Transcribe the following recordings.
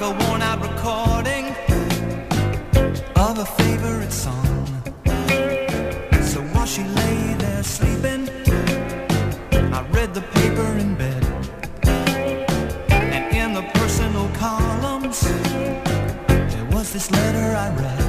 like a worn out recording of a favorite song. So while she lay there sleeping, I read the paper in bed. And in the personal columns, there was this letter I read.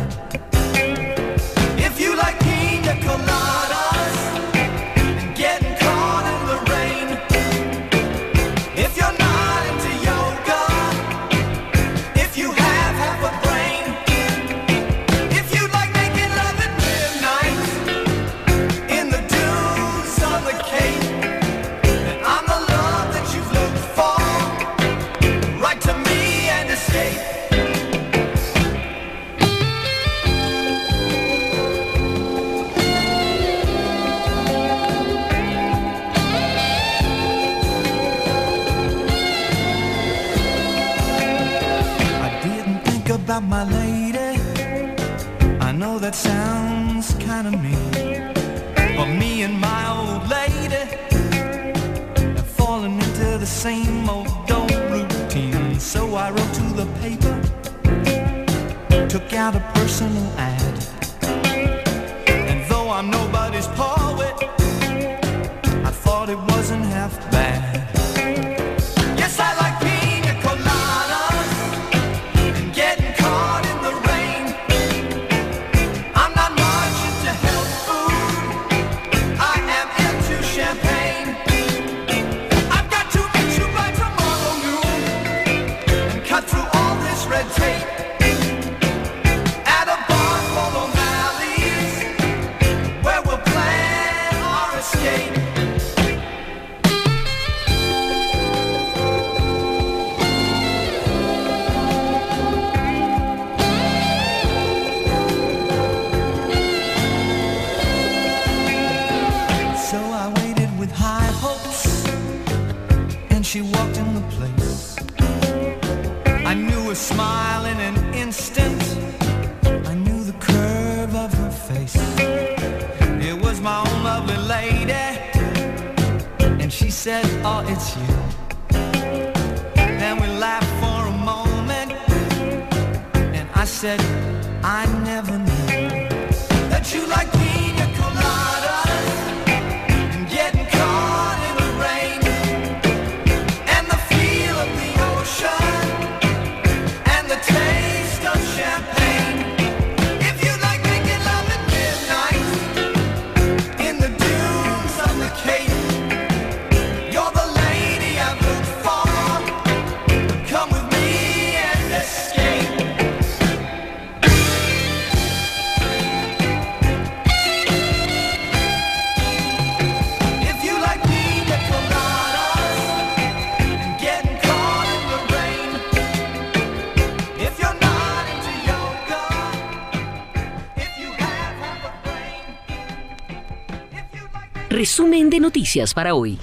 Resumen de noticias para hoy.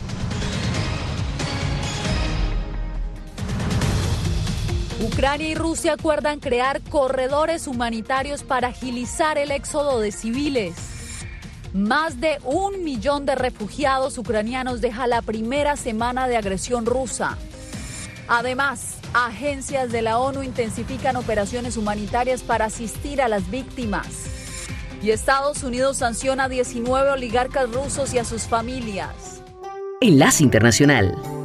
Ucrania y Rusia acuerdan crear corredores humanitarios para agilizar el éxodo de civiles. Más de un millón de refugiados ucranianos deja la primera semana de agresión rusa. Además, agencias de la ONU intensifican operaciones humanitarias para asistir a las víctimas. Y Estados Unidos sanciona a 19 oligarcas rusos y a sus familias. Enlace Internacional.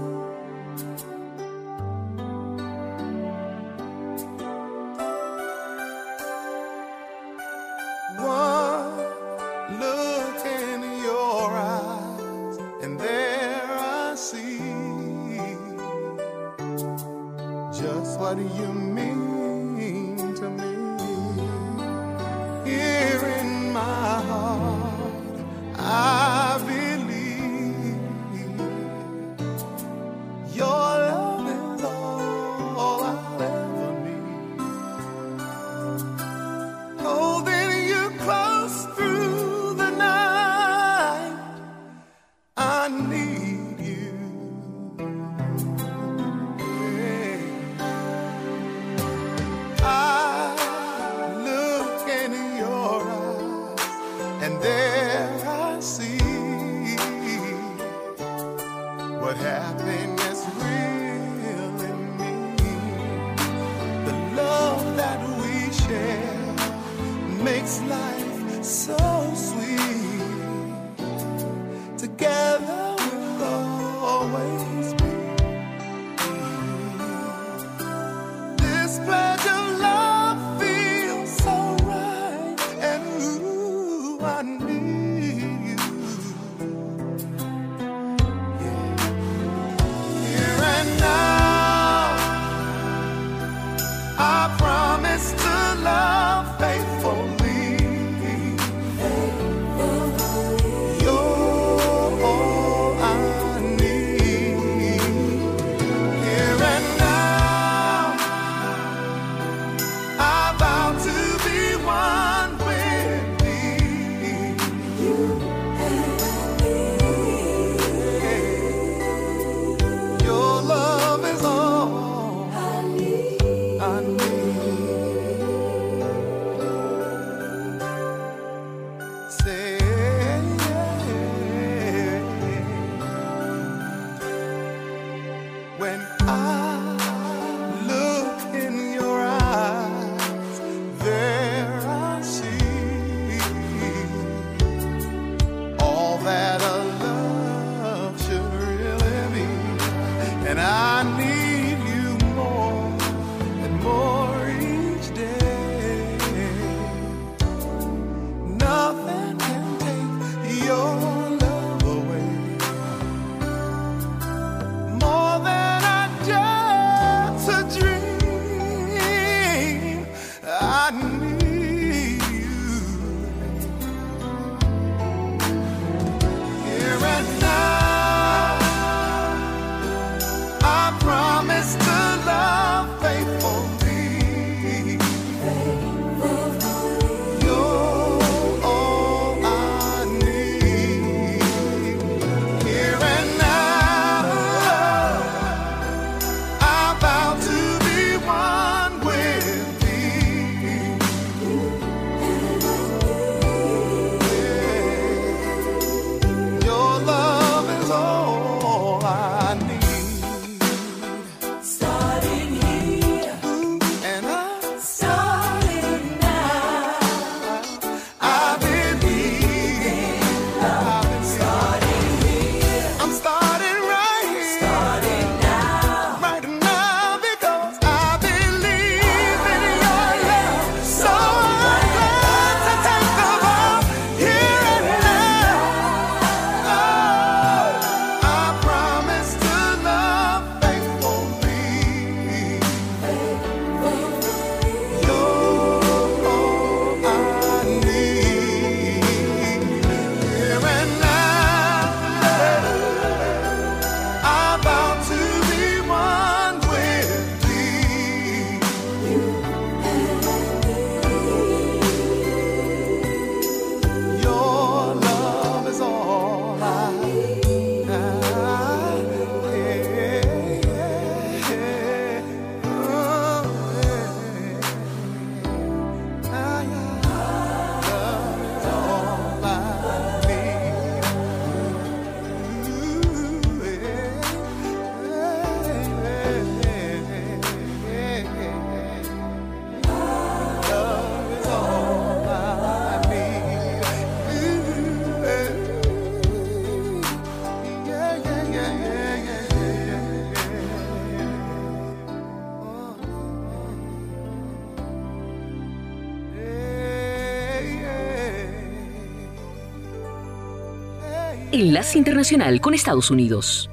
Internacional con Estados Unidos.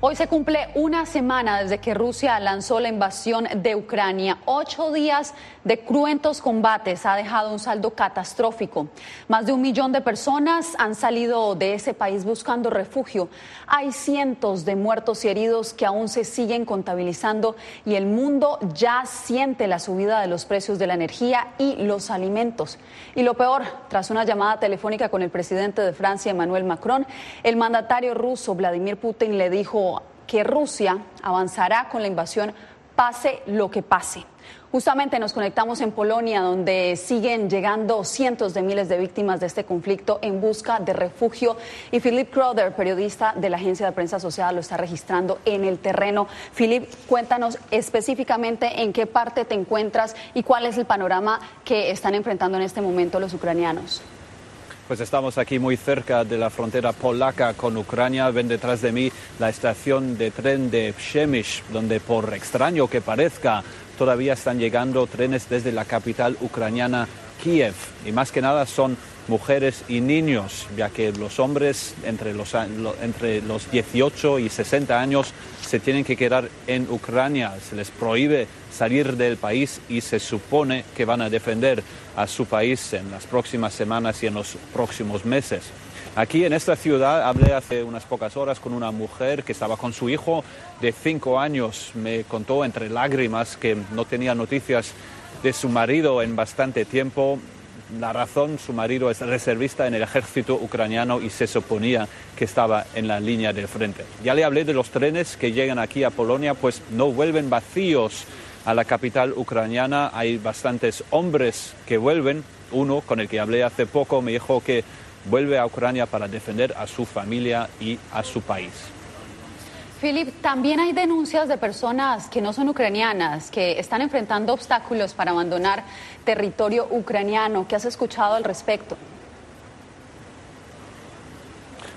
Hoy se cumple una semana desde que Rusia lanzó la invasión de Ucrania. Ocho días de cruentos combates ha dejado un saldo catastrófico. Más de un millón de personas han salido de ese país buscando refugio. Hay cientos de muertos y heridos que aún se siguen contabilizando y el mundo ya siente la subida de los precios de la energía y los alimentos. Y lo peor, tras una llamada telefónica con el presidente de Francia, Emmanuel Macron, el mandatario ruso Vladimir Putin le dijo que Rusia avanzará con la invasión pase lo que pase. Justamente nos conectamos en Polonia, donde siguen llegando cientos de miles de víctimas de este conflicto en busca de refugio. Y Philip Crowder, periodista de la agencia de prensa asociada, lo está registrando en el terreno. Philip, cuéntanos específicamente en qué parte te encuentras y cuál es el panorama que están enfrentando en este momento los ucranianos. Pues estamos aquí muy cerca de la frontera polaca con Ucrania. Ven detrás de mí la estación de tren de Przemyśl, donde por extraño que parezca, todavía están llegando trenes desde la capital ucraniana Kiev. Y más que nada son mujeres y niños, ya que los hombres entre los, entre los 18 y 60 años se tienen que quedar en Ucrania. Se les prohíbe salir del país y se supone que van a defender a su país en las próximas semanas y en los próximos meses. Aquí en esta ciudad hablé hace unas pocas horas con una mujer que estaba con su hijo de cinco años. Me contó entre lágrimas que no tenía noticias de su marido en bastante tiempo. La razón, su marido es reservista en el ejército ucraniano y se suponía que estaba en la línea del frente. Ya le hablé de los trenes que llegan aquí a Polonia, pues no vuelven vacíos a la capital ucraniana. Hay bastantes hombres que vuelven. Uno con el que hablé hace poco me dijo que vuelve a Ucrania para defender a su familia y a su país. Philip, también hay denuncias de personas que no son ucranianas, que están enfrentando obstáculos para abandonar territorio ucraniano. ¿Qué has escuchado al respecto?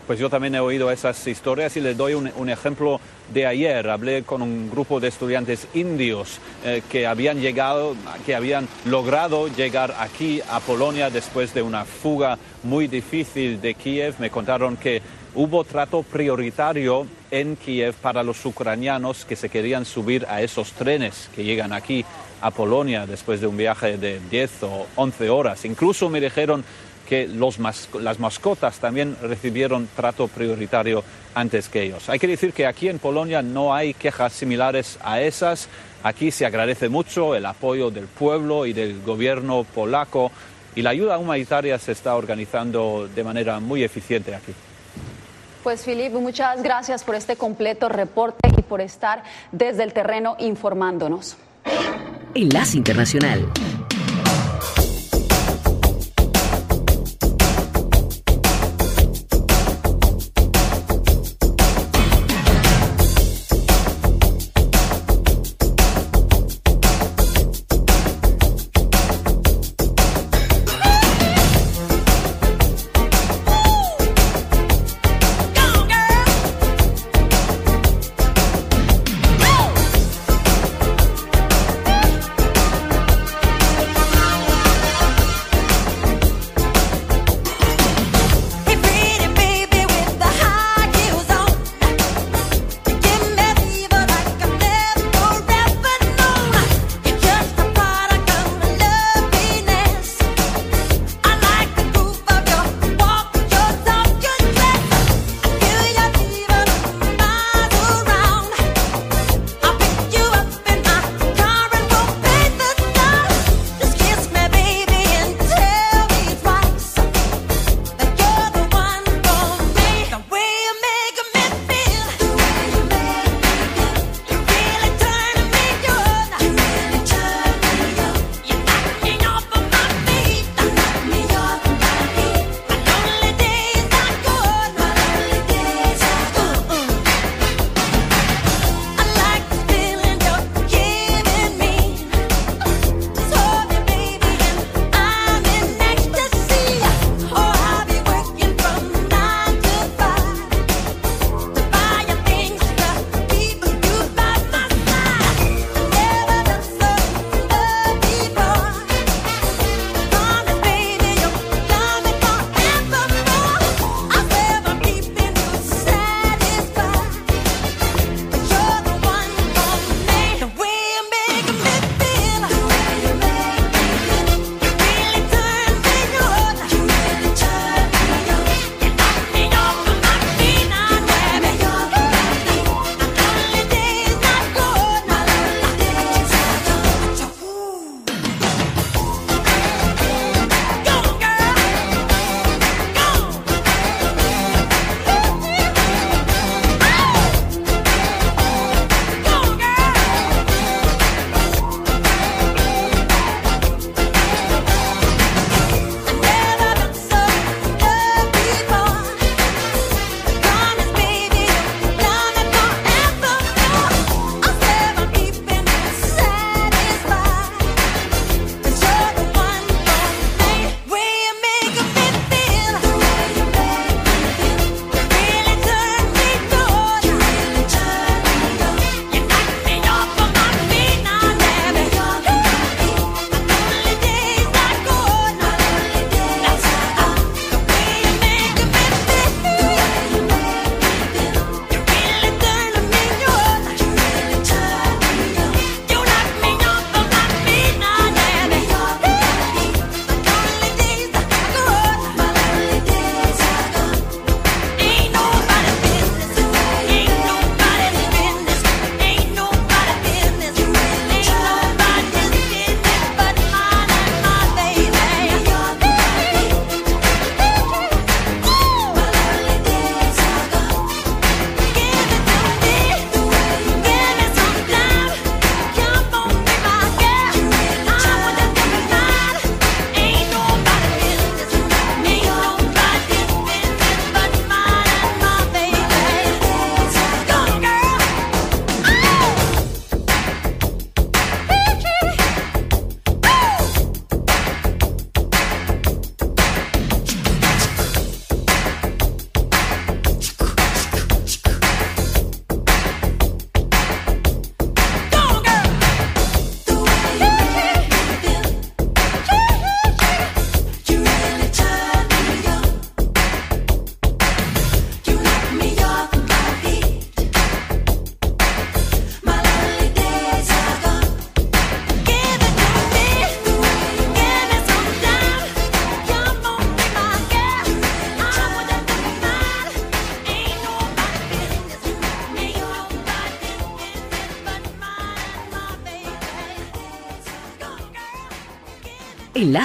Pues yo también he oído esas historias y les doy un, ejemplo de ayer. Hablé con un grupo de estudiantes indios eh, que habían llegado, que habían logrado llegar aquí a Polonia después de una fuga muy difícil de Kiev. Me contaron que hubo trato prioritario en Kiev para los ucranianos que se querían subir a esos trenes que llegan aquí a Polonia después de un viaje de 10 o 11 horas. Incluso me dijeron que los mas las mascotas también recibieron trato prioritario antes que ellos. Hay que decir que aquí en Polonia no hay quejas similares a esas. Aquí se agradece mucho el apoyo del pueblo y del gobierno polaco y la ayuda humanitaria se está organizando de manera muy eficiente aquí. Pues Filip, muchas gracias por este completo reporte y por estar desde el terreno informándonos. Enlace Internacional.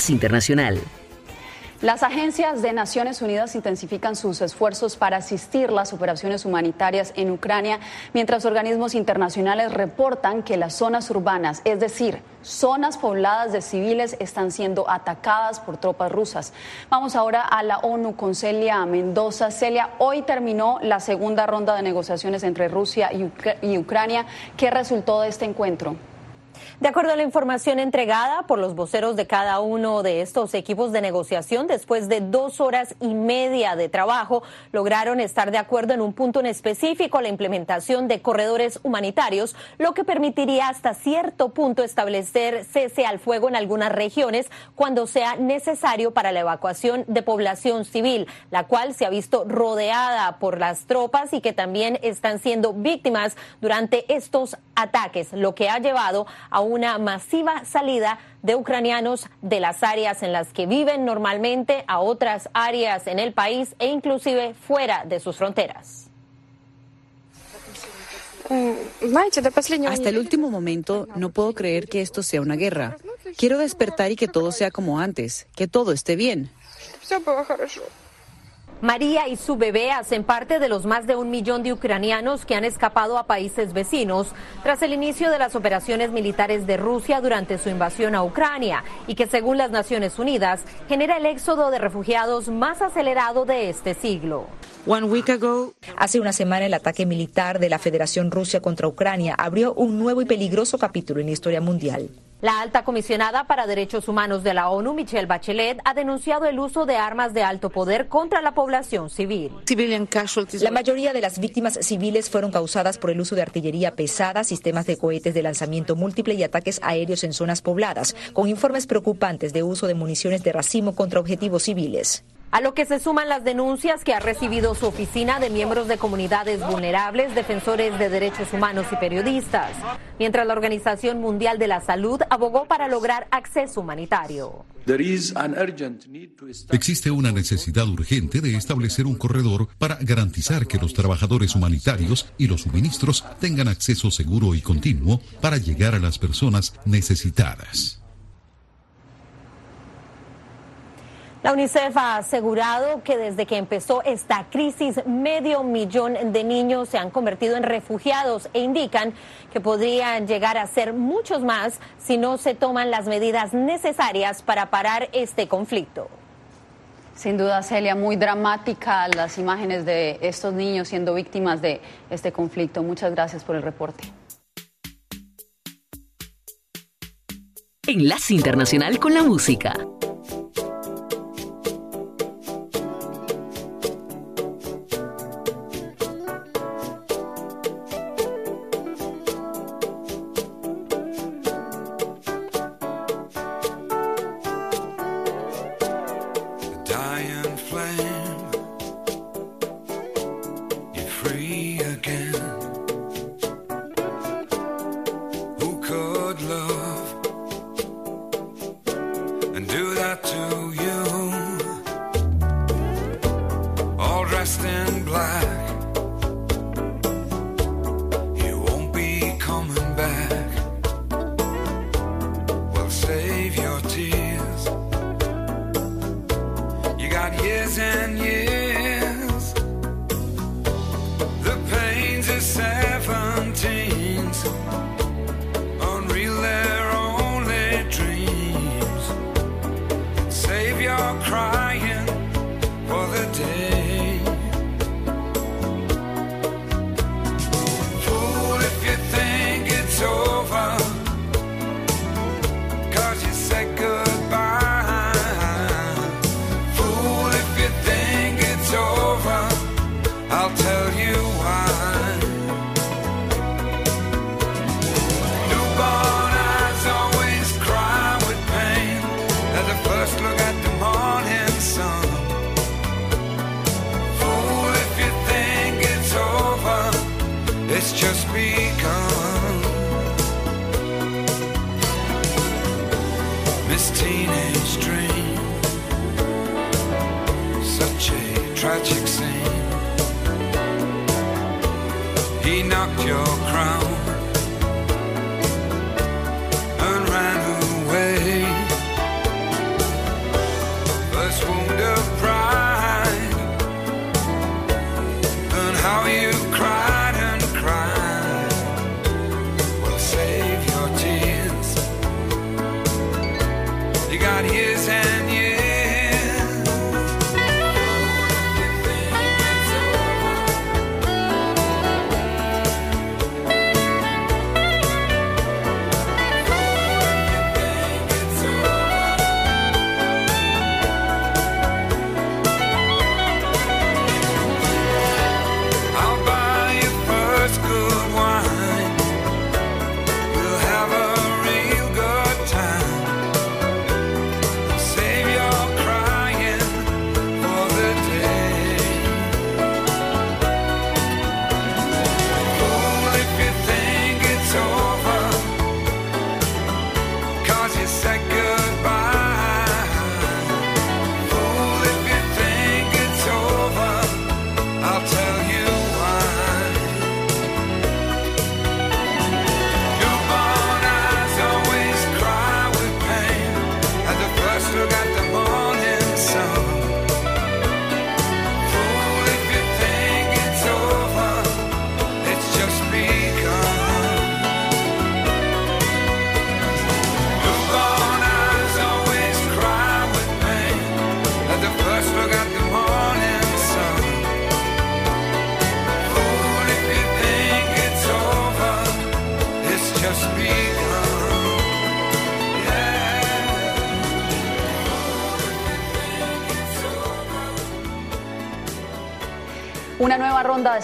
Enlace Internacional. Las agencias de Naciones Unidas intensifican sus esfuerzos para asistir las operaciones humanitarias en Ucrania, mientras organismos internacionales reportan que las zonas urbanas, es decir, zonas pobladas de civiles, están siendo atacadas por tropas rusas. Vamos ahora a la ONU con Celia Mendoza. Celia, hoy terminó la segunda ronda de negociaciones entre Rusia y, y Ucrania. ¿Qué resultó de este encuentro? De acuerdo a la información entregada por los voceros de cada uno de estos equipos de negociación, después de dos horas y media de trabajo, lograron estar de acuerdo en un punto en específico, la implementación de corredores humanitarios, lo que permitiría hasta cierto punto establecer cese al fuego en algunas regiones cuando sea necesario para la evacuación de población civil, la cual se ha visto rodeada por las tropas y que también están siendo víctimas durante estos ataques, lo que ha llevado a una masiva salida de ucranianos de las áreas en las que viven normalmente a otras áreas en el país e inclusive fuera de sus fronteras. Hasta el último momento no puedo creer que esto sea una guerra. Quiero despertar y que todo sea como antes, que todo esté bien. María y su bebé hacen parte de los más de un millón de ucranianos que han escapado a países vecinos tras el inicio de las operaciones militares de Rusia durante su invasión a Ucrania y que según las Naciones Unidas genera el éxodo de refugiados más acelerado de este siglo. Hace una semana el ataque militar de la Federación Rusia contra Ucrania abrió un nuevo y peligroso capítulo en la historia mundial. La alta comisionada para derechos humanos de la ONU, Michelle Bachelet, ha denunciado el uso de armas de alto poder contra la población civil. La mayoría de las víctimas civiles fueron causadas por el uso de artillería pesada, sistemas de cohetes de lanzamiento múltiple y ataques aéreos en zonas pobladas, con informes preocupantes de uso de municiones de racimo contra objetivos civiles. A lo que se suman las denuncias que ha recibido su oficina de miembros de comunidades vulnerables, defensores de derechos humanos y periodistas, mientras la Organización Mundial de la Salud abogó para lograr acceso humanitario. Existe una necesidad urgente de establecer un corredor para garantizar que los trabajadores humanitarios y los suministros tengan acceso seguro y continuo para llegar a las personas necesitadas. La UNICEF ha asegurado que desde que empezó esta crisis, medio millón de niños se han convertido en refugiados e indican que podrían llegar a ser muchos más si no se toman las medidas necesarias para parar este conflicto. Sin duda, Celia, muy dramática las imágenes de estos niños siendo víctimas de este conflicto. Muchas gracias por el reporte. Enlace Internacional con la Música.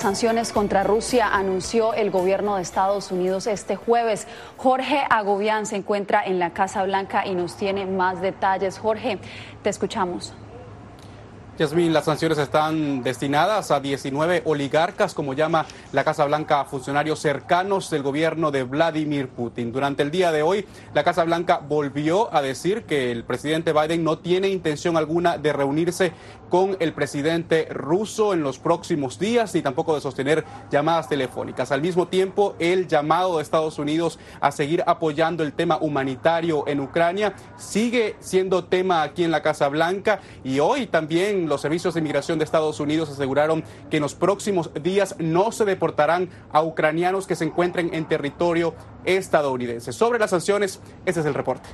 Sanciones contra Rusia anunció el gobierno de Estados Unidos este jueves. Jorge Agobián se encuentra en la Casa Blanca y nos tiene más detalles. Jorge, te escuchamos. Yasmín, las sanciones están destinadas a 19 oligarcas, como llama la Casa Blanca, funcionarios cercanos del gobierno de Vladimir Putin. Durante el día de hoy, la Casa Blanca volvió a decir que el presidente Biden no tiene intención alguna de reunirse con el presidente ruso en los próximos días ni tampoco de sostener llamadas telefónicas. Al mismo tiempo, el llamado de Estados Unidos a seguir apoyando el tema humanitario en Ucrania sigue siendo tema aquí en la Casa Blanca y hoy también los servicios de inmigración de Estados Unidos aseguraron que en los próximos días no se deportarán a ucranianos que se encuentren en territorio estadounidense. Sobre las sanciones, ese es el reporte.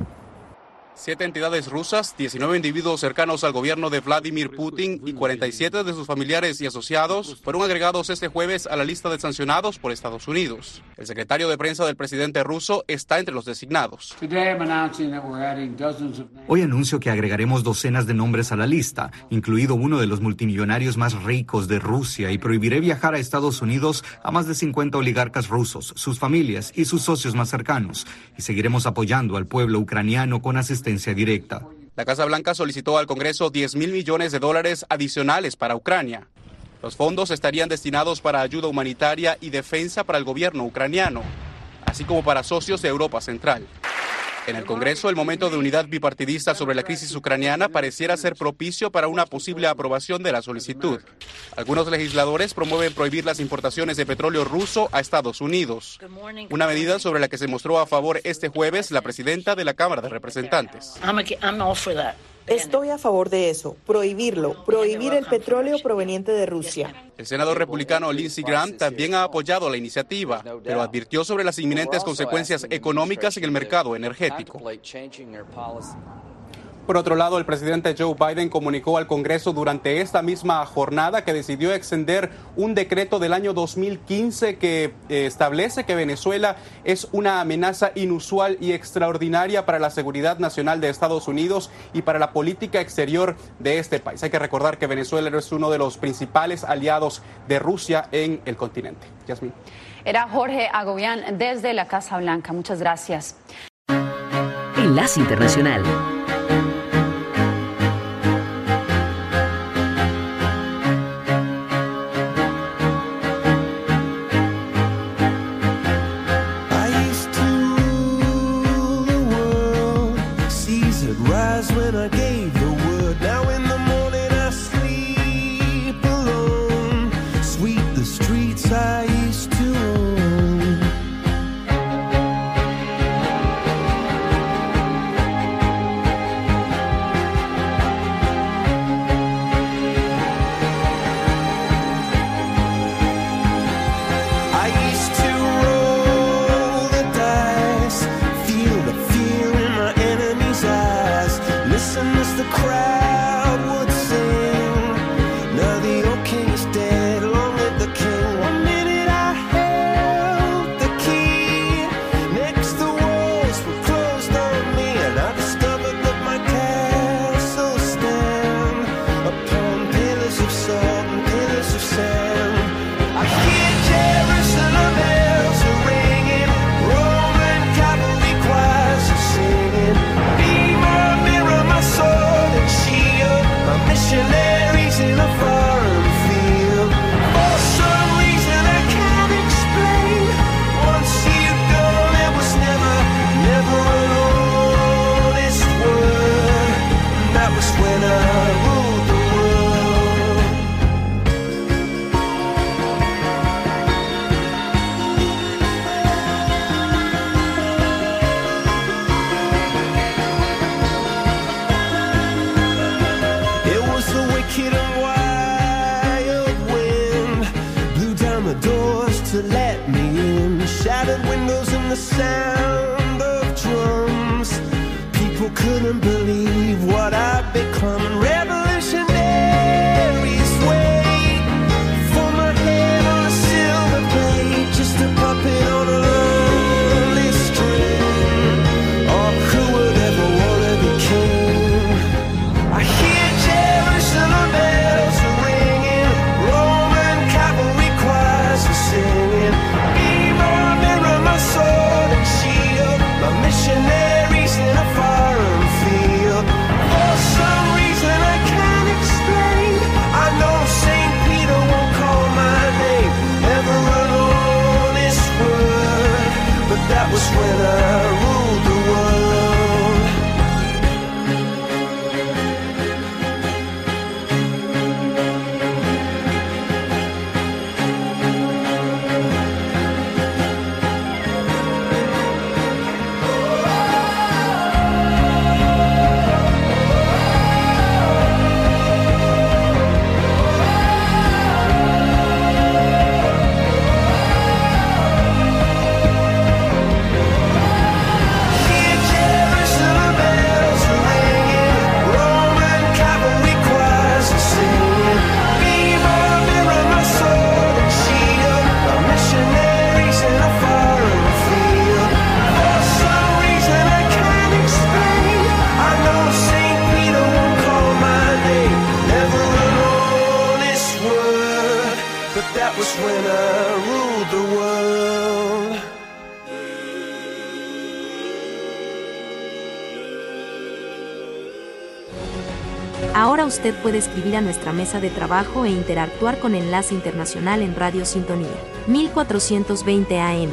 Siete entidades rusas, 19 individuos cercanos al gobierno de Vladimir Putin y 47 de sus familiares y asociados fueron agregados este jueves a la lista de sancionados por Estados Unidos. El secretario de prensa del presidente ruso está entre los designados. Hoy anuncio que agregaremos docenas de nombres a la lista, incluido uno de los multimillonarios más ricos de Rusia, y prohibiré viajar a Estados Unidos a más de 50 oligarcas rusos, sus familias y sus socios más cercanos. Y seguiremos apoyando al pueblo ucraniano con asistencia La Casa Blanca solicitó al Congreso 10 mil millones de dólares adicionales para Ucrania. Los fondos estarían destinados para ayuda humanitaria y defensa para el gobierno ucraniano, así como para socios de Europa Central. En el Congreso, el momento de unidad bipartidista sobre la crisis ucraniana pareciera ser propicio para una posible aprobación de la solicitud. Algunos legisladores promueven prohibir las importaciones de petróleo ruso a Estados Unidos, una medida sobre la que se mostró a favor este jueves la presidenta de la Cámara de Representantes. Estoy a favor de eso, prohibirlo, prohibir el petróleo proveniente de Rusia. El senador republicano Lindsey Graham también ha apoyado la iniciativa, pero advirtió sobre las inminentes consecuencias económicas en el mercado energético. Por otro lado, el presidente Joe Biden comunicó al Congreso durante esta misma jornada que decidió extender un decreto del año 2015 que eh, establece que Venezuela es una amenaza inusual y extraordinaria para la seguridad nacional de Estados Unidos y para la política exterior de este país. Hay que recordar que Venezuela es uno de los principales aliados de Rusia en el continente. Yasmin. Era Jorge Agobián desde la Casa Blanca. Muchas gracias. Enlace Internacional. Sound Usted puede escribir a nuestra mesa de trabajo e interactuar con Enlace Internacional en Radio Sintonía 1420 AM.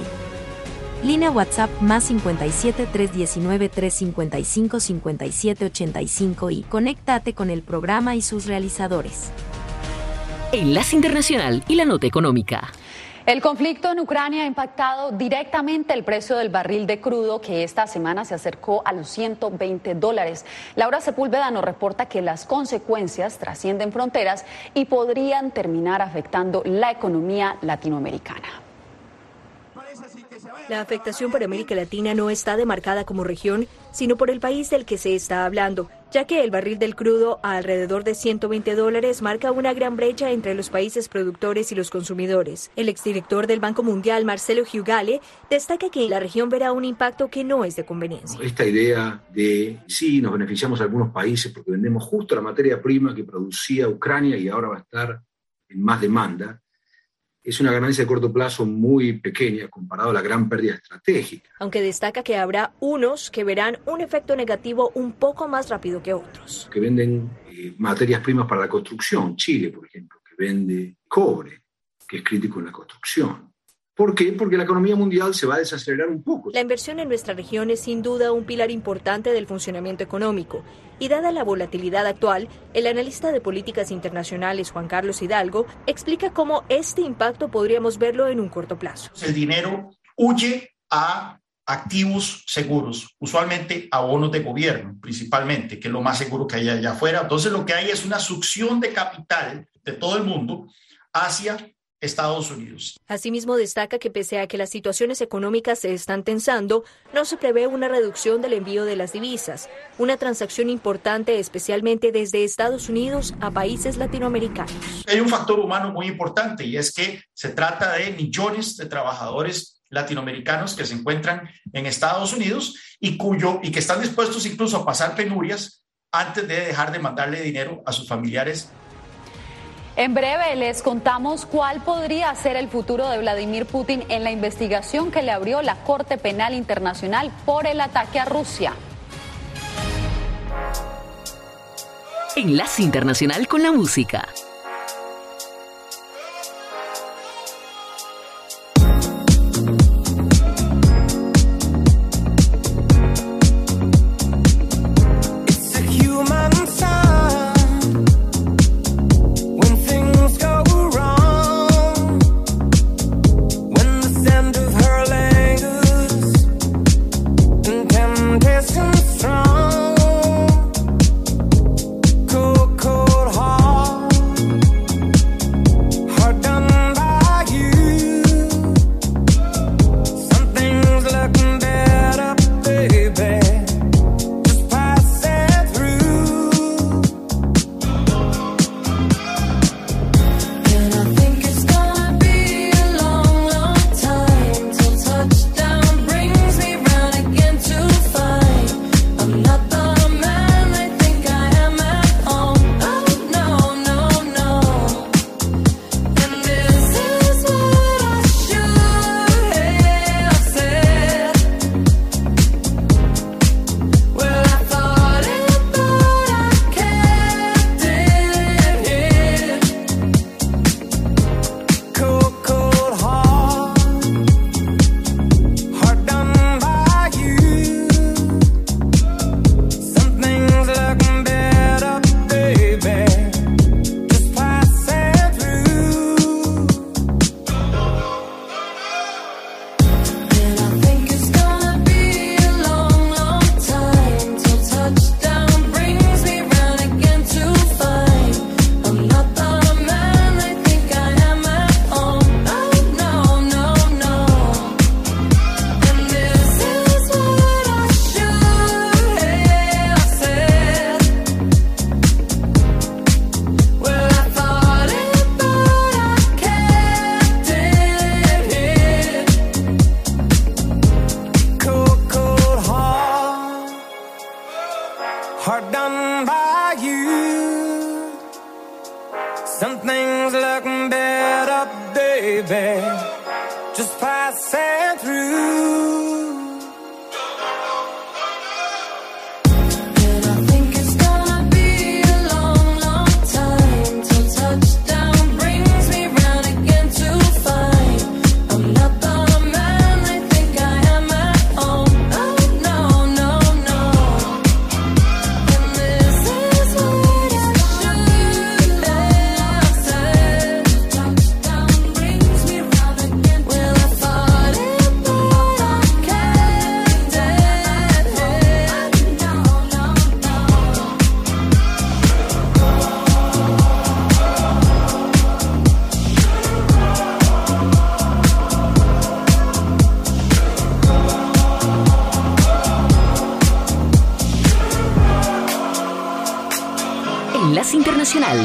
Línea WhatsApp más 57 319 355 57 85 y conéctate con el programa y sus realizadores. Enlace Internacional y la Nota Económica. El conflicto en Ucrania ha impactado directamente el precio del barril de crudo que esta semana se acercó a los 120 dólares. Laura Sepúlveda nos reporta que las consecuencias trascienden fronteras y podrían terminar afectando la economía latinoamericana. La afectación para América Latina no está demarcada como región, sino por el país del que se está hablando, ya que el barril del crudo a alrededor de 120 dólares marca una gran brecha entre los países productores y los consumidores. El exdirector del Banco Mundial, Marcelo Giugale, destaca que la región verá un impacto que no es de conveniencia. Esta idea de sí, nos beneficiamos a algunos países porque vendemos justo la materia prima que producía Ucrania y ahora va a estar en más demanda, es una ganancia de corto plazo muy pequeña comparado a la gran pérdida estratégica. Aunque destaca que habrá unos que verán un efecto negativo un poco más rápido que otros. Que venden eh, materias primas para la construcción, Chile, por ejemplo, que vende cobre, que es crítico en la construcción. ¿Por qué? Porque la economía mundial se va a desacelerar un poco. La inversión en nuestra región es sin duda un pilar importante del funcionamiento económico y dada la volatilidad actual, el analista de políticas internacionales Juan Carlos Hidalgo explica cómo este impacto podríamos verlo en un corto plazo. El dinero huye a activos seguros, usualmente a bonos de gobierno, principalmente, que es lo más seguro que hay allá afuera. Entonces lo que hay es una succión de capital de todo el mundo hacia Estados Unidos. Asimismo, destaca que pese a que las situaciones económicas se están tensando, no se prevé una reducción del envío de las divisas, una transacción importante especialmente desde Estados Unidos a países latinoamericanos. Hay un factor humano muy importante y es que se trata de millones de trabajadores latinoamericanos que se encuentran en Estados Unidos y, cuyo, y que están dispuestos incluso a pasar penurias antes de dejar de mandarle dinero a sus familiares en breve les contamos cuál podría ser el futuro de Vladimir Putin en la investigación que le abrió la Corte Penal Internacional por el ataque a Rusia. Enlace Internacional con la Música.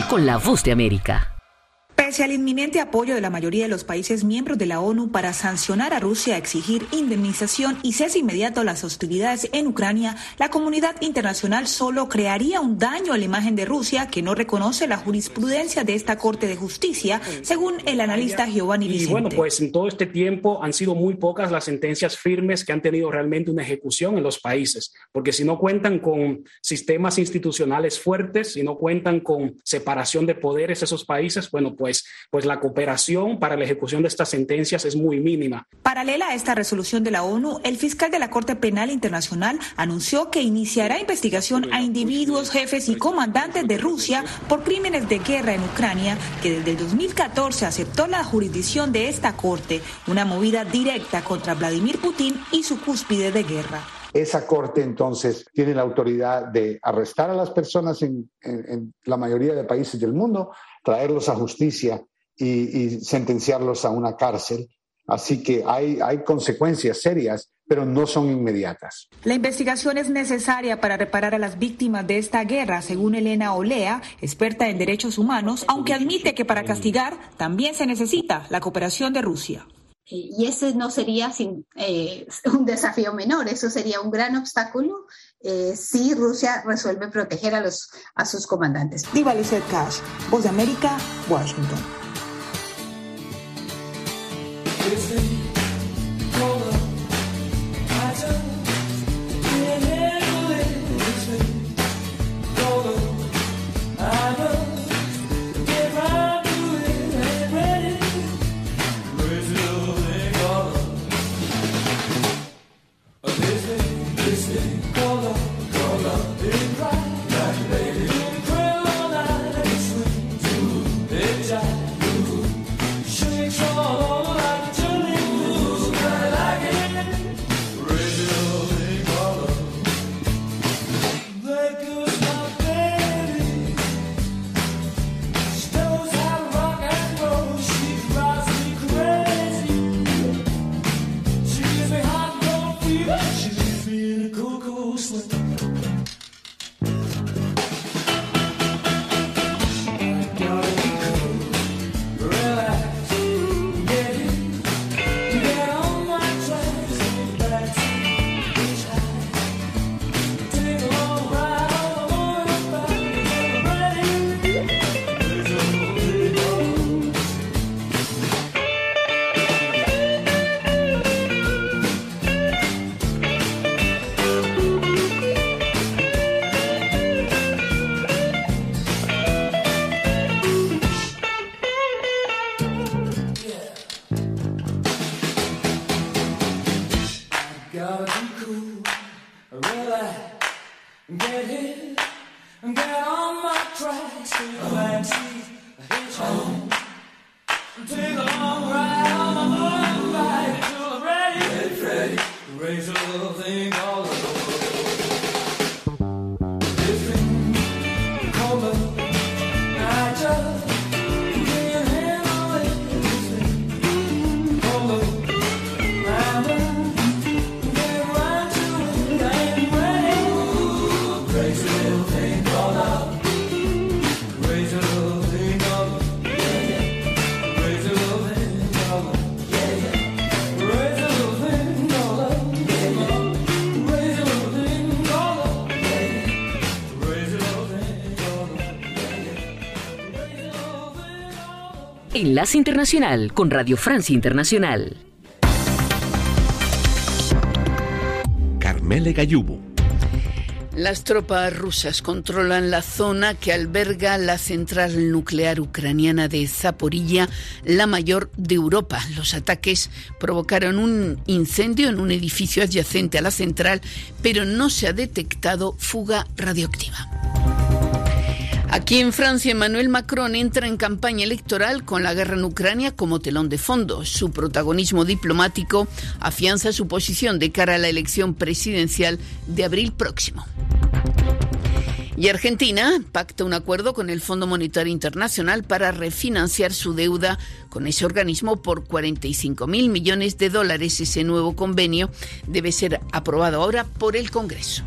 Con la Voz de América. Pese al inminente apoyo de la mayoría de los países miembros de la ONU para sancionar a Rusia, exigir indemnización y cese inmediato a las hostilidades en Ucrania, la comunidad internacional solo crearía un daño a la imagen de Rusia que no reconoce la jurisprudencia de esta Corte de Justicia, según el analista Giovanni Y Vicente. bueno, pues en todo este tiempo han sido muy pocas las sentencias firmes que han tenido realmente una ejecución en los países, porque si no cuentan con sistemas institucionales fuertes, si no cuentan con separación de poderes esos países, bueno, pues, pues la cooperación para la ejecución de estas sentencias es muy mínima. Paralela a esta resolución de la ONU, el fiscal de la Corte Penal Internacional anunció que iniciará investigación a individuos, jefes y comandantes de Rusia por crímenes de guerra en Ucrania, que desde el 2014 aceptó la jurisdicción de esta Corte, una movida directa contra Vladimir Putin y su cúspide de guerra. Esa corte entonces tiene la autoridad de arrestar a las personas en, en- en la mayoría de países del mundo, traerlos a justicia y, y sentenciarlos a una cárcel. Así que hay, hay consecuencias serias, pero no son inmediatas. La investigación es necesaria para reparar a las víctimas de esta guerra, según Elena Olea, experta en derechos humanos, aunque admite que para castigar también se necesita la cooperación de Rusia. Y ese no sería sin, eh, un desafío menor, eso sería un gran obstáculo eh, si Rusia resuelve proteger a, los, a sus comandantes. Diva Lizette Cash, Voz de América, Washington. Enlace Internacional con Radio Francia Internacional. Carmele Gallubo. Las tropas rusas controlan la zona que alberga la central nuclear ucraniana de Zaporilla, la mayor de Europa. Los ataques provocaron un incendio en un edificio adyacente a la central, pero no se ha detectado fuga radioactiva. Aquí en Francia, Emmanuel Macron entra en campaña electoral con la guerra en Ucrania como telón de fondo. Su protagonismo diplomático afianza su posición de cara a la elección presidencial de abril próximo. Y Argentina pacta un acuerdo con el Fondo Monetario Internacional para refinanciar su deuda con ese organismo por 45 mil millones de dólares. Ese nuevo convenio debe ser aprobado ahora por el Congreso.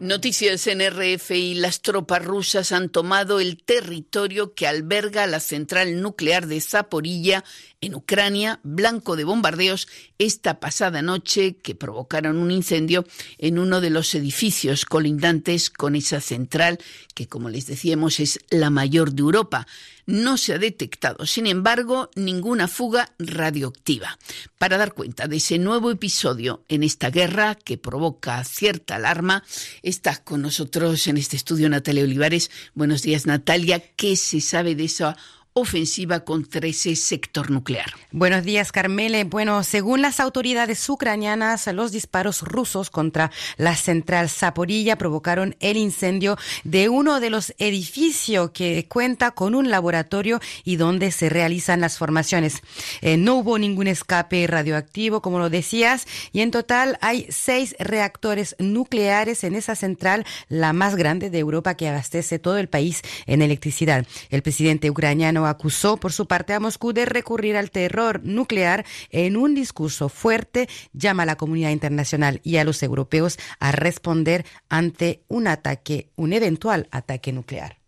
Noticias NRF y las tropas rusas han tomado el territorio que alberga la central nuclear de Zaporilla en Ucrania, blanco de bombardeos esta pasada noche que provocaron un incendio en uno de los edificios colindantes con esa central que, como les decíamos, es la mayor de Europa. No se ha detectado, sin embargo, ninguna fuga radioactiva. Para dar cuenta de ese nuevo episodio en esta guerra que provoca cierta alarma, está con nosotros en este estudio Natalia Olivares. Buenos días, Natalia. ¿Qué se sabe de esa ofensiva contra ese sector nuclear. Buenos días, Carmele. Bueno, según las autoridades ucranianas, los disparos rusos contra la central Zaporilla provocaron el incendio de uno de los edificios que cuenta con un laboratorio y donde se realizan las formaciones. Eh, no hubo ningún escape radioactivo, como lo decías, y en total hay seis reactores nucleares en esa central, la más grande de Europa que abastece todo el país en electricidad. El presidente ucraniano acusó por su parte a Moscú de recurrir al terror nuclear en un discurso fuerte, llama a la comunidad internacional y a los europeos a responder ante un ataque, un eventual ataque nuclear.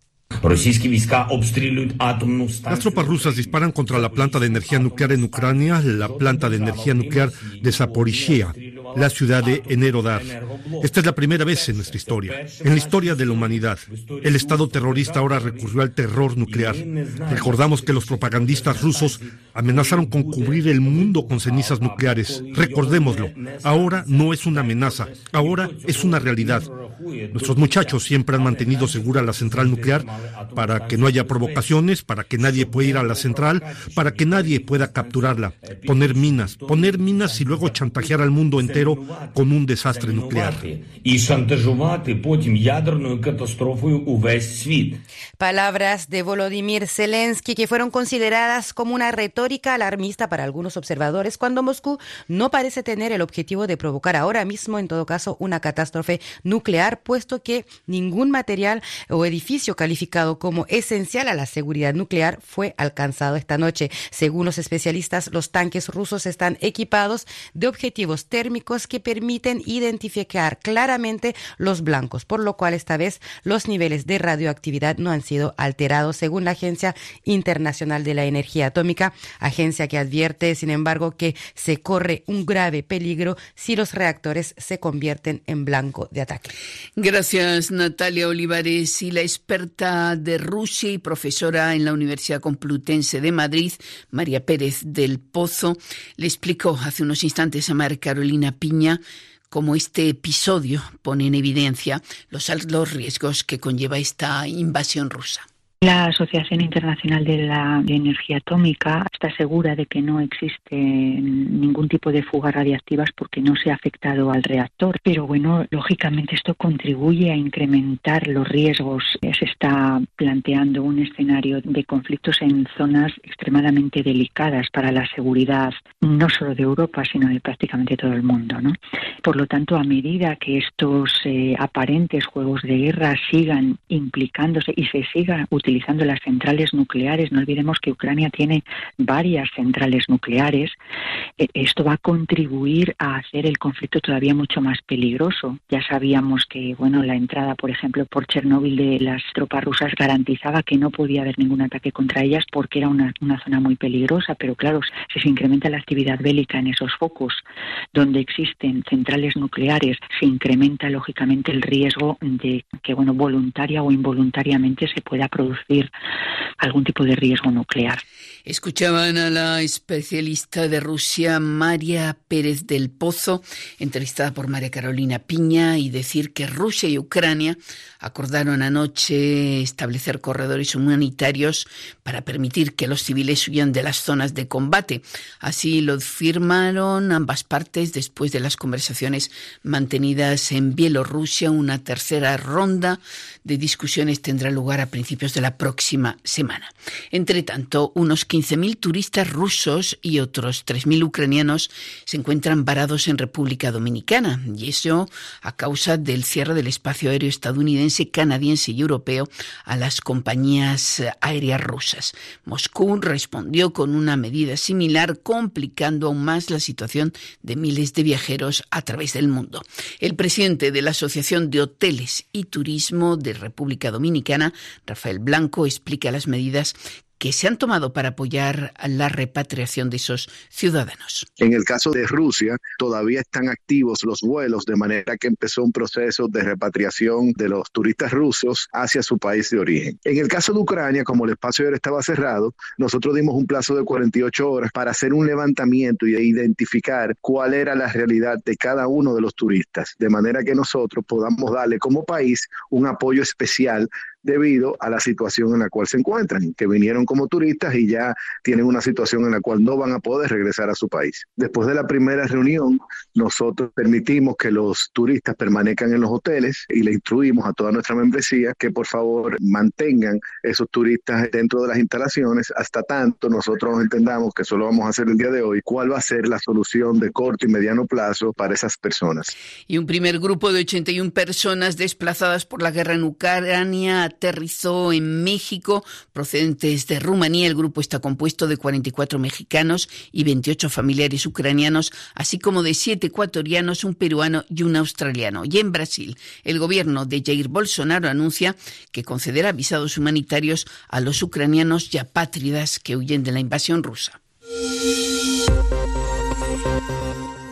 Las tropas rusas disparan contra la planta de energía nuclear en Ucrania, la planta de energía nuclear de Zaporizhia, la ciudad de Enerodar. Esta es la primera vez en nuestra historia, en la historia de la humanidad. El Estado terrorista ahora recurrió al terror nuclear. Recordamos que los propagandistas rusos amenazaron con cubrir el mundo con cenizas nucleares. Recordémoslo, ahora no es una amenaza, ahora es una realidad. Nuestros muchachos siempre han mantenido segura la central nuclear para que no haya provocaciones, para que nadie pueda ir a la central, para que nadie pueda capturarla, poner minas, poner minas y luego chantajear al mundo entero con un desastre nuclear. Palabras de Volodymyr Zelensky que fueron consideradas como una retórica alarmista para algunos observadores cuando Moscú no parece tener el objetivo de provocar ahora mismo, en todo caso, una catástrofe nuclear, puesto que ningún material o edificio calificado como esencial a la seguridad nuclear fue alcanzado esta noche. Según los especialistas, los tanques rusos están equipados de objetivos térmicos que permiten identificar claramente los blancos, por lo cual esta vez los niveles de radioactividad no han sido alterados, según la Agencia Internacional de la Energía Atómica, agencia que advierte, sin embargo, que se corre un grave peligro si los reactores se convierten en blanco de ataque. Gracias, Natalia Olivares. Y la experta de Rusia y profesora en la Universidad Complutense de Madrid, María Pérez del Pozo, le explicó hace unos instantes a María Carolina Piña cómo este episodio pone en evidencia los altos riesgos que conlleva esta invasión rusa. La Asociación Internacional de la Energía Atómica está segura de que no existe ningún tipo de fugas radiactivas porque no se ha afectado al reactor. Pero bueno, lógicamente esto contribuye a incrementar los riesgos. Se está planteando un escenario de conflictos en zonas extremadamente delicadas para la seguridad no solo de Europa, sino de prácticamente todo el mundo. Por lo tanto, a medida que estos eh, aparentes juegos de guerra sigan implicándose y se siga utilizando utilizando las centrales nucleares. No olvidemos que Ucrania tiene varias centrales nucleares. Eh, Esto va a contribuir a hacer el conflicto todavía mucho más peligroso. Ya sabíamos que, bueno, la entrada, por ejemplo, por Chernóbil de las tropas rusas garantizaba que no podía haber ningún ataque contra ellas porque era una, una zona muy peligrosa. Pero claro, si se incrementa la actividad bélica en esos focos donde existen centrales nucleares, se incrementa lógicamente el riesgo de que, bueno, voluntaria o involuntariamente se pueda producir algún tipo de riesgo nuclear. Escuchaban a la especialista de Rusia, María Pérez del Pozo, entrevistada por María Carolina Piña, y decir que Rusia y Ucrania acordaron anoche establecer corredores humanitarios para permitir que los civiles huyan de las zonas de combate. Así lo firmaron ambas partes después de las conversaciones mantenidas en Bielorrusia. Una tercera ronda de discusiones tendrá lugar a principios de la próxima semana. Entre tanto, unos 15.000 turistas rusos y otros 3.000 ucranianos se encuentran varados en República Dominicana, y eso a causa del cierre del espacio aéreo estadounidense, canadiense y europeo a las compañías aéreas rusas. Moscú respondió con una medida similar, complicando aún más la situación de miles de viajeros a través del mundo. El presidente de la Asociación de Hoteles y Turismo de República Dominicana, Rafael Blanco, explica las medidas que se han tomado para apoyar la repatriación de esos ciudadanos. En el caso de Rusia, todavía están activos los vuelos, de manera que empezó un proceso de repatriación de los turistas rusos hacia su país de origen. En el caso de Ucrania, como el espacio aéreo estaba cerrado, nosotros dimos un plazo de 48 horas para hacer un levantamiento y identificar cuál era la realidad de cada uno de los turistas, de manera que nosotros podamos darle como país un apoyo especial debido a la situación en la cual se encuentran, que vinieron como turistas y ya tienen una situación en la cual no van a poder regresar a su país. Después de la primera reunión, nosotros permitimos que los turistas permanezcan en los hoteles y le instruimos a toda nuestra membresía que por favor mantengan esos turistas dentro de las instalaciones hasta tanto nosotros entendamos que solo vamos a hacer el día de hoy, cuál va a ser la solución de corto y mediano plazo para esas personas. Y un primer grupo de 81 personas desplazadas por la guerra en Ucrania aterrizó en México procedentes de Rumanía. El grupo está compuesto de 44 mexicanos y 28 familiares ucranianos, así como de 7 ecuatorianos, un peruano y un australiano. Y en Brasil, el gobierno de Jair Bolsonaro anuncia que concederá visados humanitarios a los ucranianos y apátridas que huyen de la invasión rusa.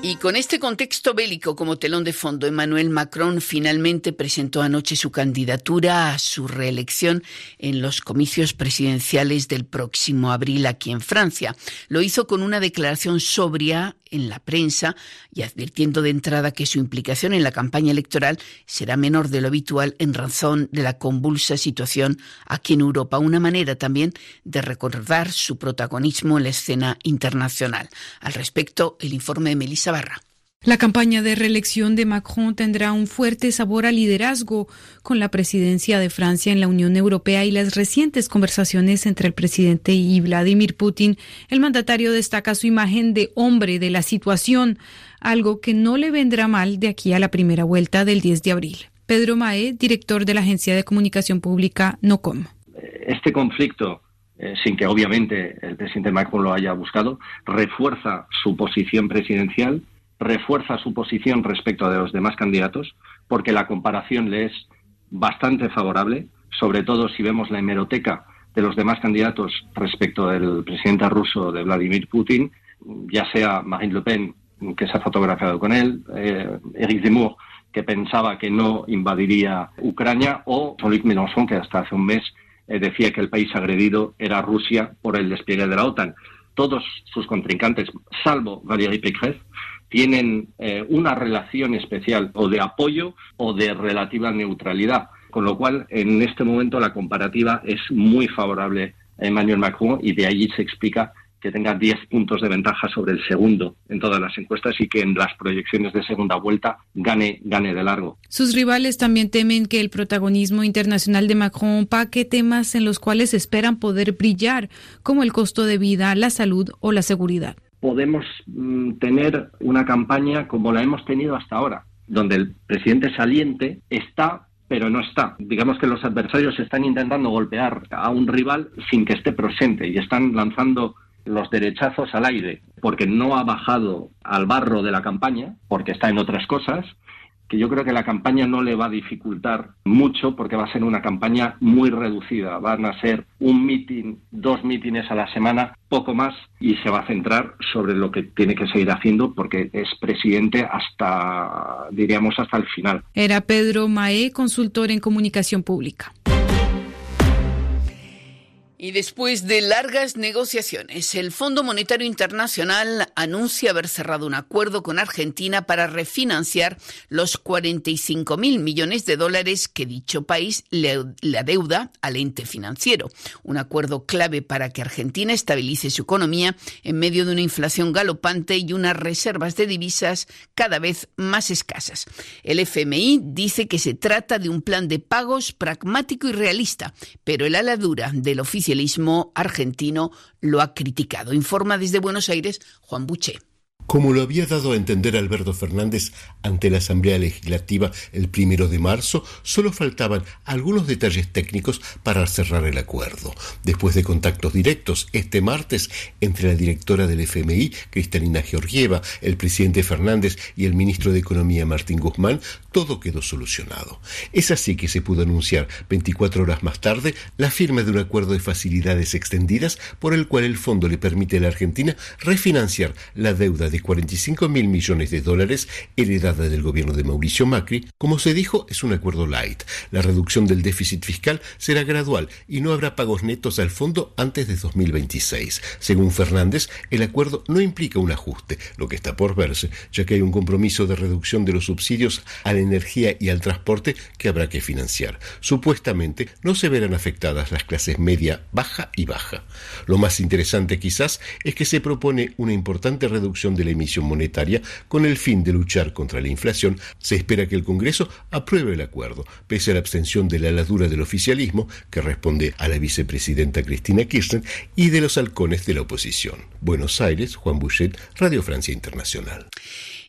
Y con este contexto bélico como telón de fondo, Emmanuel Macron finalmente presentó anoche su candidatura a su reelección en los comicios presidenciales del próximo abril aquí en Francia. Lo hizo con una declaración sobria en la prensa y advirtiendo de entrada que su implicación en la campaña electoral será menor de lo habitual en razón de la convulsa situación aquí en Europa. Una manera también de recordar su protagonismo en la escena internacional. Al respecto, el informe de Melissa Barra. La campaña de reelección de Macron tendrá un fuerte sabor a liderazgo con la presidencia de Francia en la Unión Europea y las recientes conversaciones entre el presidente y Vladimir Putin. El mandatario destaca su imagen de hombre de la situación, algo que no le vendrá mal de aquí a la primera vuelta del 10 de abril. Pedro Mae, director de la agencia de comunicación pública NOCOM. Este conflicto eh, sin que obviamente el presidente Macron lo haya buscado, refuerza su posición presidencial, refuerza su posición respecto de los demás candidatos, porque la comparación le es bastante favorable, sobre todo si vemos la hemeroteca de los demás candidatos respecto del presidente ruso de Vladimir Putin, ya sea Marine Le Pen, que se ha fotografiado con él, eh, Eric Zemmour, que pensaba que no invadiría Ucrania, o Jean-Luc Mélenchon, que hasta hace un mes eh, decía que el país agredido era Rusia por el despliegue de la OTAN. Todos sus contrincantes, salvo Valérie Pécresse, tienen eh, una relación especial o de apoyo o de relativa neutralidad. Con lo cual, en este momento la comparativa es muy favorable a Emmanuel Macron y de allí se explica que tenga 10 puntos de ventaja sobre el segundo en todas las encuestas y que en las proyecciones de segunda vuelta gane, gane de largo. Sus rivales también temen que el protagonismo internacional de Macron paque temas en los cuales esperan poder brillar, como el costo de vida, la salud o la seguridad. Podemos mm, tener una campaña como la hemos tenido hasta ahora, donde el presidente saliente está pero no está. Digamos que los adversarios están intentando golpear a un rival sin que esté presente y están lanzando los derechazos al aire, porque no ha bajado al barro de la campaña, porque está en otras cosas, que yo creo que la campaña no le va a dificultar mucho porque va a ser una campaña muy reducida. Van a ser un meeting, dos mítines a la semana, poco más, y se va a centrar sobre lo que tiene que seguir haciendo porque es presidente hasta, diríamos, hasta el final. Era Pedro Mae, consultor en comunicación pública. Y después de largas negociaciones, el Fondo Monetario Internacional anuncia haber cerrado un acuerdo con Argentina para refinanciar los 45 mil millones de dólares que dicho país le, le al ente financiero. Un acuerdo clave para que Argentina estabilice su economía en medio de una inflación galopante y unas reservas de divisas cada vez más escasas. El FMI dice que se trata de un plan de pagos pragmático y realista, pero el ala dura del oficialismo argentino lo ha criticado. Informa desde Buenos Aires Juan Buché. Como lo había dado a entender Alberto Fernández ante la Asamblea Legislativa el primero de marzo, solo faltaban algunos detalles técnicos para cerrar el acuerdo. Después de contactos directos este martes entre la directora del FMI, Cristalina Georgieva, el presidente Fernández y el ministro de Economía, Martín Guzmán, todo quedó solucionado. Es así que se pudo anunciar 24 horas más tarde la firma de un acuerdo de facilidades extendidas por el cual el fondo le permite a la Argentina refinanciar la deuda de 45 mil millones de dólares heredada del gobierno de Mauricio Macri. Como se dijo, es un acuerdo light. La reducción del déficit fiscal será gradual y no habrá pagos netos al fondo antes de 2026. Según Fernández, el acuerdo no implica un ajuste, lo que está por verse, ya que hay un compromiso de reducción de los subsidios a la energía y al transporte que habrá que financiar. Supuestamente no se verán afectadas las clases media, baja y baja. Lo más interesante quizás es que se propone una importante reducción de la emisión monetaria con el fin de luchar contra la inflación. Se espera que el Congreso apruebe el acuerdo, pese a la abstención de la aladura del oficialismo, que responde a la vicepresidenta Cristina Kirchner, y de los halcones de la oposición. Buenos Aires, Juan Bouchet, Radio Francia Internacional.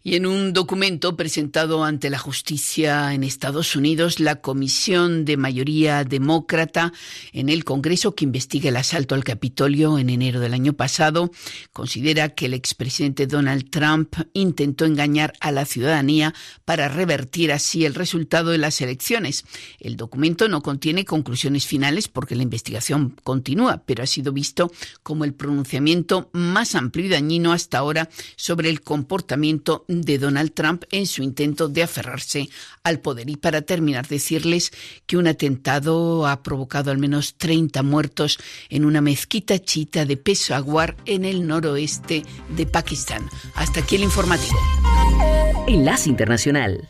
Y en un documento presentado ante la justicia en Estados Unidos, la Comisión de Mayoría Demócrata en el Congreso que investiga el asalto al Capitolio en enero del año pasado considera que el expresidente Donald Trump intentó engañar a la ciudadanía para revertir así el resultado de las elecciones. El documento no contiene conclusiones finales porque la investigación continúa, pero ha sido visto como el pronunciamiento más amplio y dañino hasta ahora sobre el comportamiento de Donald Trump en su intento de aferrarse al poder. Y para terminar, decirles que un atentado ha provocado al menos 30 muertos en una mezquita chita de Peshawar en el noroeste de Pakistán. Hasta aquí el informativo. Enlace Internacional.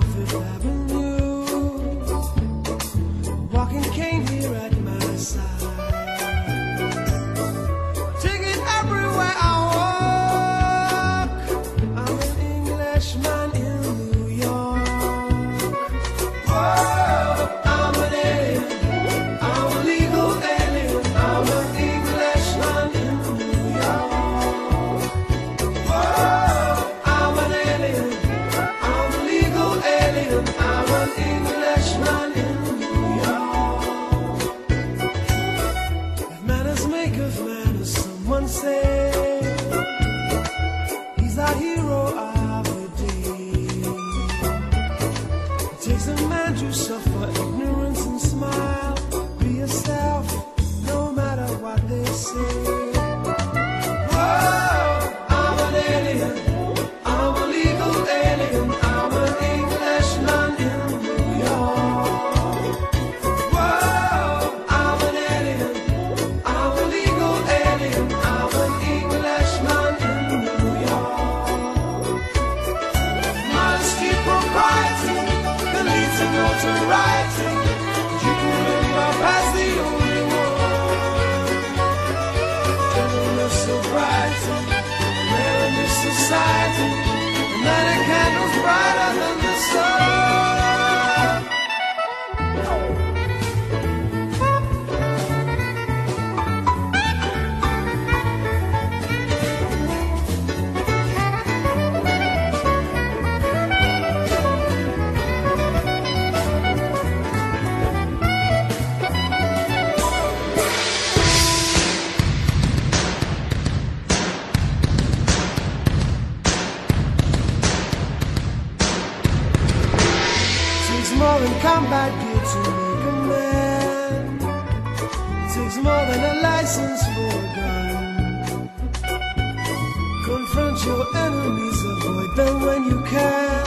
Confront your enemies, avoid them when you can.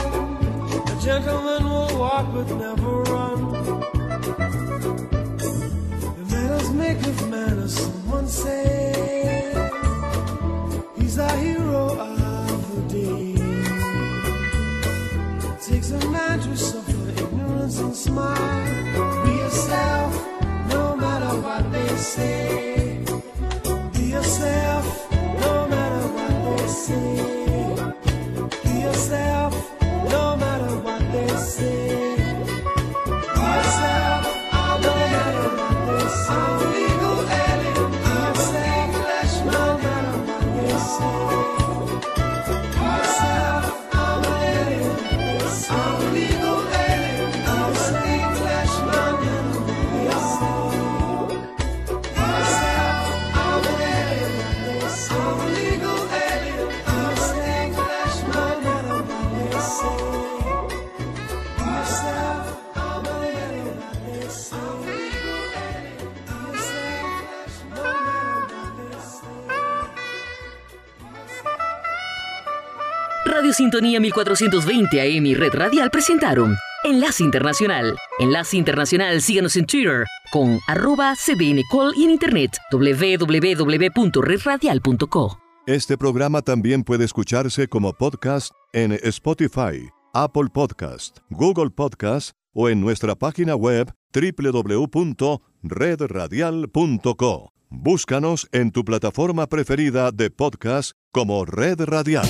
A gentleman will walk but never run. The manners make of manners, someone say. He's a hero of the day. Takes a man to suffer ignorance and smile. Be yourself, no matter what they say. Sintonía 1420 AM y Red Radial presentaron Enlace Internacional. Enlace Internacional, síganos en Twitter con arroba cdncol y en internet www.redradial.co. Este programa también puede escucharse como podcast en Spotify, Apple Podcast, Google Podcast o en nuestra página web www.redradial.co. Búscanos en tu plataforma preferida de podcast como Red Radial.